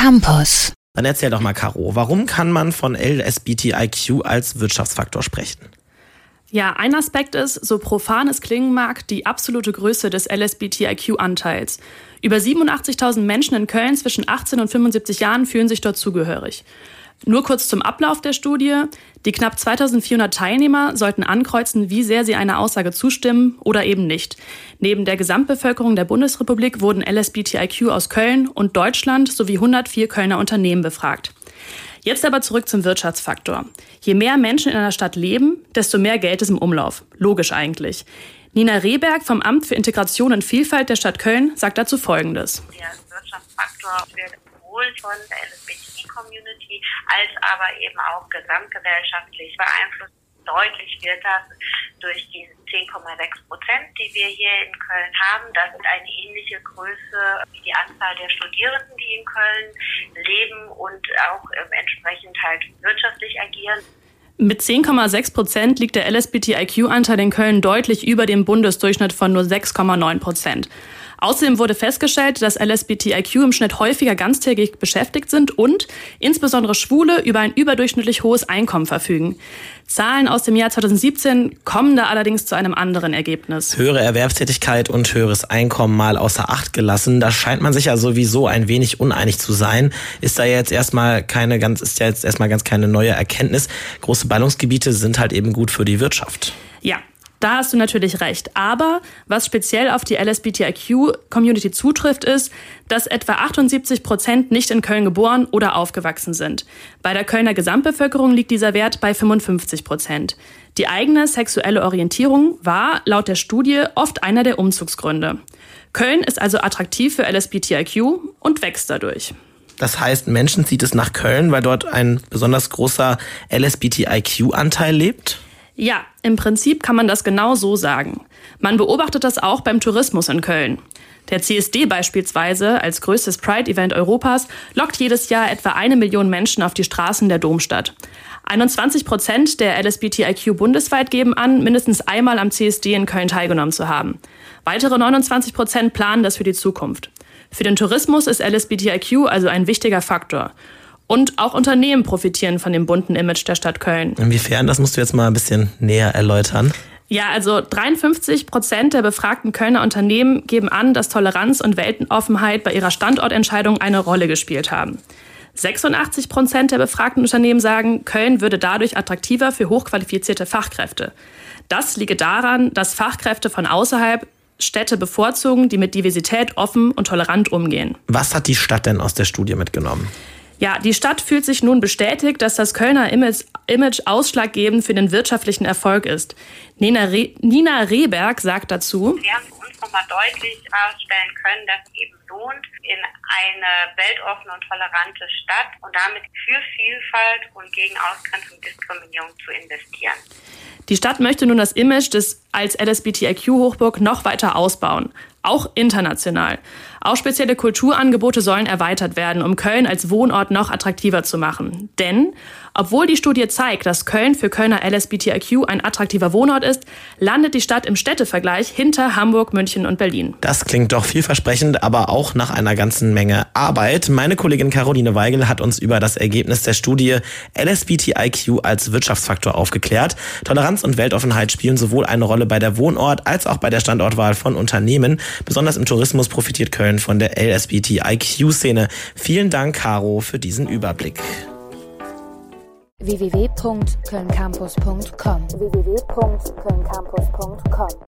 Campus. Dann erzähl doch mal, Caro, warum kann man von LSBTIQ als Wirtschaftsfaktor sprechen? Ja, ein Aspekt ist, so profan es klingen mag, die absolute Größe des LSBTIQ-Anteils. Über 87.000 Menschen in Köln zwischen 18 und 75 Jahren fühlen sich dort zugehörig. Nur kurz zum Ablauf der Studie. Die knapp 2400 Teilnehmer sollten ankreuzen, wie sehr sie einer Aussage zustimmen oder eben nicht. Neben der Gesamtbevölkerung der Bundesrepublik wurden LSBTIQ aus Köln und Deutschland sowie 104 Kölner Unternehmen befragt. Jetzt aber zurück zum Wirtschaftsfaktor. Je mehr Menschen in einer Stadt leben, desto mehr Geld ist im Umlauf. Logisch eigentlich. Nina Rehberg vom Amt für Integration und Vielfalt der Stadt Köln sagt dazu Folgendes. Der Wirtschaftsfaktor wird sowohl von der LSBTI-Community als aber eben auch gesamtgesellschaftlich beeinflusst. Deutlich wird das durch diese 10,6 Prozent, die wir hier in Köln haben. Das ist eine ähnliche Größe wie die Anzahl der Studierenden, die in Köln leben und auch entsprechend halt wirtschaftlich agieren. Mit 10,6 Prozent liegt der LSBTIQ-Anteil in Köln deutlich über dem Bundesdurchschnitt von nur 6,9 Prozent. Außerdem wurde festgestellt, dass LSBTIQ im Schnitt häufiger ganztägig beschäftigt sind und insbesondere Schwule über ein überdurchschnittlich hohes Einkommen verfügen. Zahlen aus dem Jahr 2017 kommen da allerdings zu einem anderen Ergebnis. Höhere Erwerbstätigkeit und höheres Einkommen mal außer Acht gelassen. Da scheint man sich ja sowieso ein wenig uneinig zu sein. Ist da jetzt erstmal keine ganz, ist ja jetzt erstmal ganz keine neue Erkenntnis. Große Ballungsgebiete sind halt eben gut für die Wirtschaft. Ja, da hast du natürlich recht. Aber was speziell auf die LSBTIQ-Community zutrifft, ist, dass etwa 78 Prozent nicht in Köln geboren oder aufgewachsen sind. Bei der Kölner Gesamtbevölkerung liegt dieser Wert bei 55 Prozent. Die eigene sexuelle Orientierung war laut der Studie oft einer der Umzugsgründe. Köln ist also attraktiv für LSBTIQ und wächst dadurch. Das heißt, Menschen zieht es nach Köln, weil dort ein besonders großer LSBTIQ-Anteil lebt? Ja, im Prinzip kann man das genau so sagen. Man beobachtet das auch beim Tourismus in Köln. Der CSD beispielsweise, als größtes Pride-Event Europas, lockt jedes Jahr etwa eine Million Menschen auf die Straßen der Domstadt. 21 Prozent der LSBTIQ bundesweit geben an, mindestens einmal am CSD in Köln teilgenommen zu haben. Weitere 29 Prozent planen das für die Zukunft. Für den Tourismus ist LSBTIQ also ein wichtiger Faktor. Und auch Unternehmen profitieren von dem bunten Image der Stadt Köln. Inwiefern? Das musst du jetzt mal ein bisschen näher erläutern. Ja, also 53 Prozent der befragten Kölner Unternehmen geben an, dass Toleranz und Weltenoffenheit bei ihrer Standortentscheidung eine Rolle gespielt haben. 86 Prozent der befragten Unternehmen sagen, Köln würde dadurch attraktiver für hochqualifizierte Fachkräfte. Das liege daran, dass Fachkräfte von außerhalb Städte bevorzugen, die mit Diversität offen und tolerant umgehen. Was hat die Stadt denn aus der Studie mitgenommen? Ja, die Stadt fühlt sich nun bestätigt, dass das Kölner Image, Image ausschlaggebend für den wirtschaftlichen Erfolg ist. Nina, Re Nina Rehberg sagt dazu. Wir haben uns nochmal deutlich herausstellen können, dass es eben lohnt, in eine weltoffene und tolerante Stadt und damit für Vielfalt und gegen Ausgrenzung und Diskriminierung zu investieren. Die Stadt möchte nun das Image des als LSBTIQ-Hochburg noch weiter ausbauen, auch international. Auch spezielle Kulturangebote sollen erweitert werden, um Köln als Wohnort noch attraktiver zu machen. Denn obwohl die Studie zeigt, dass Köln für Kölner LSBTIQ ein attraktiver Wohnort ist, landet die Stadt im Städtevergleich hinter Hamburg, München und Berlin. Das klingt doch vielversprechend, aber auch nach einer ganzen Menge Arbeit. Meine Kollegin Caroline Weigel hat uns über das Ergebnis der Studie LSBTIQ als Wirtschaftsfaktor aufgeklärt. Toleranz und Weltoffenheit spielen sowohl eine Rolle bei der Wohnort- als auch bei der Standortwahl von Unternehmen. Besonders im Tourismus profitiert Köln von der LSBTIQ-Szene. Vielen Dank, Caro, für diesen Überblick. Www.kölncampus.com www